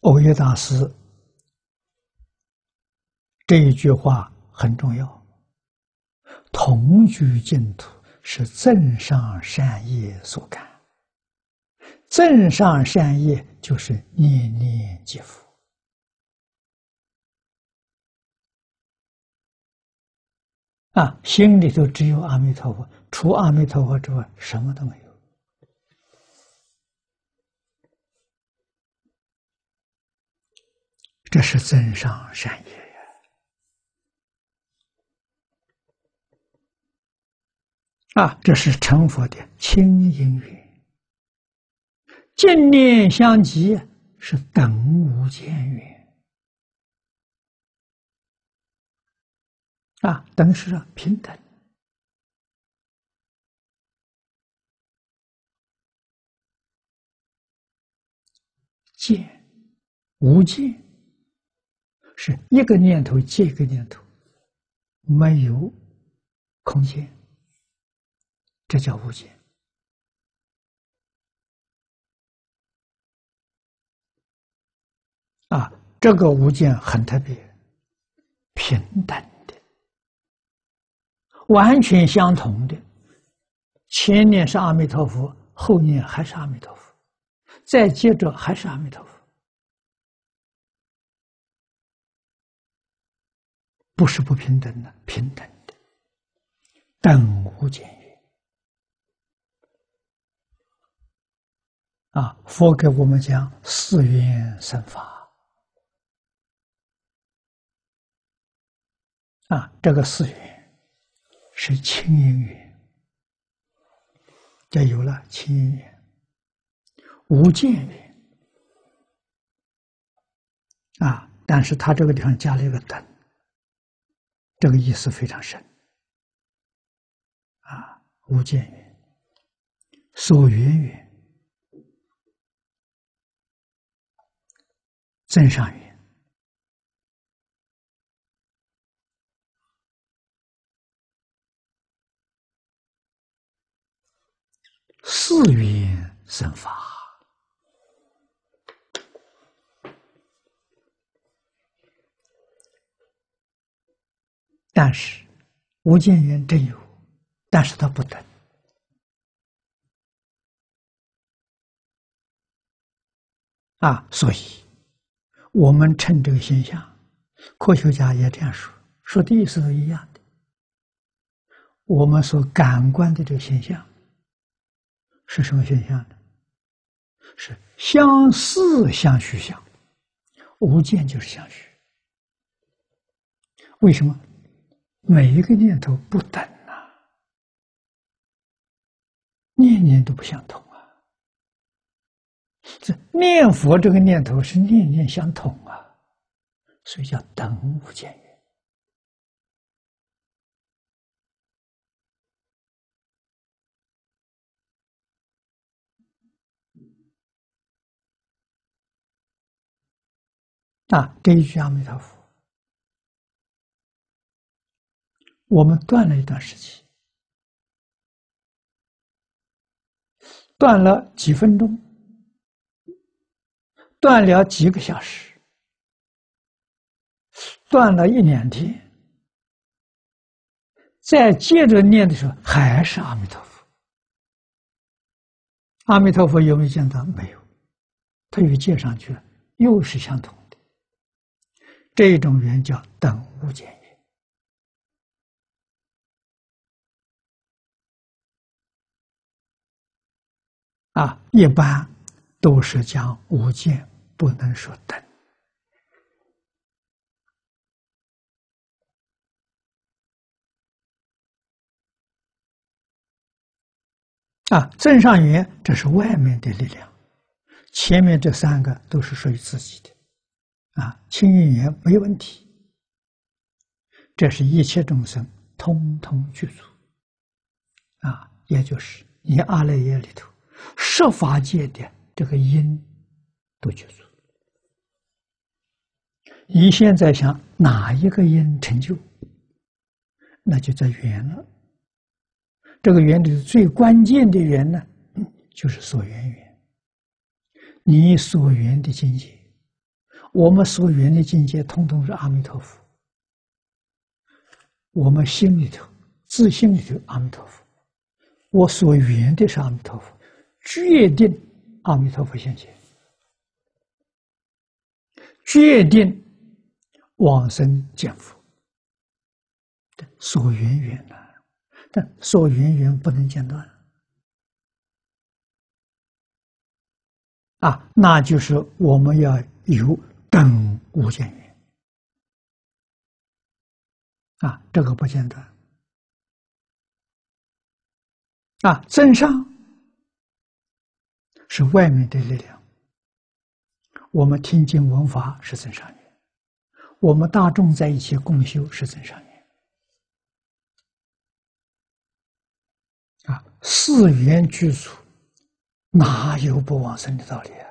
佛业大师这一句话很重要：同居净土是正上善业所感，正上善业就是念念皆佛啊，心里头只有阿弥陀佛，除阿弥陀佛之外，什么都没有。这是增上善业呀！啊，这是成佛的清因缘，净念相即是等无间缘。啊，等是平等，见无见。是一个念头接一个念头，没有空间，这叫无间。啊，这个无间很特别，平等的，完全相同的。前念是阿弥陀佛，后念还是阿弥陀佛，再接着还是阿弥陀佛。不是不平等的，平等的，等无间缘啊！佛给我们讲四缘生法。啊，这个四缘是清音缘，就有了清音缘，无间缘啊，但是他这个地方加了一个等。这个意思非常深，啊，无见缘、所缘缘、增上缘、四缘生法。但是，无间缘真有，但是它不等啊！所以，我们称这个现象，科学家也这样说，说的意思都一样的。我们所感官的这个现象是什么现象呢？是相似相虚相，无间就是相虚。为什么？每一个念头不等啊，念念都不相同啊。这念佛这个念头是念念相同啊，所以叫等无间缘啊。这一句阿弥陀佛。我们断了一段时期，断了几分钟，断了几个小时，断了一两天，再接着念的时候，还是阿弥陀佛。阿弥陀佛有没有见到？没有，他又接上去了，又是相同的。这种缘叫等无间。啊，一般都是讲无见，不能说等。啊，正上缘这是外面的力量，前面这三个都是属于自己的。啊，清净缘没问题，这是一切众生通通具足。啊，也就是你阿赖耶里头。设法界的这个因都结束。你现在想哪一个因成就，那就在缘了。这个缘里最关键的缘呢，就是所缘缘。你所缘的境界我们所缘的境界，通通是阿弥陀佛。我们心里头、自信里头，阿弥陀佛。我所缘的是阿弥陀佛，决定阿弥陀佛现前，决定往生见佛。所缘缘难，但所缘缘不能间断。啊，那就是我们要有等无间缘。啊，这个不间断。啊，增上是外面的力量。我们听经闻法是增上缘，我们大众在一起共修是增上缘。啊，四缘具足，哪有不往生的道理啊？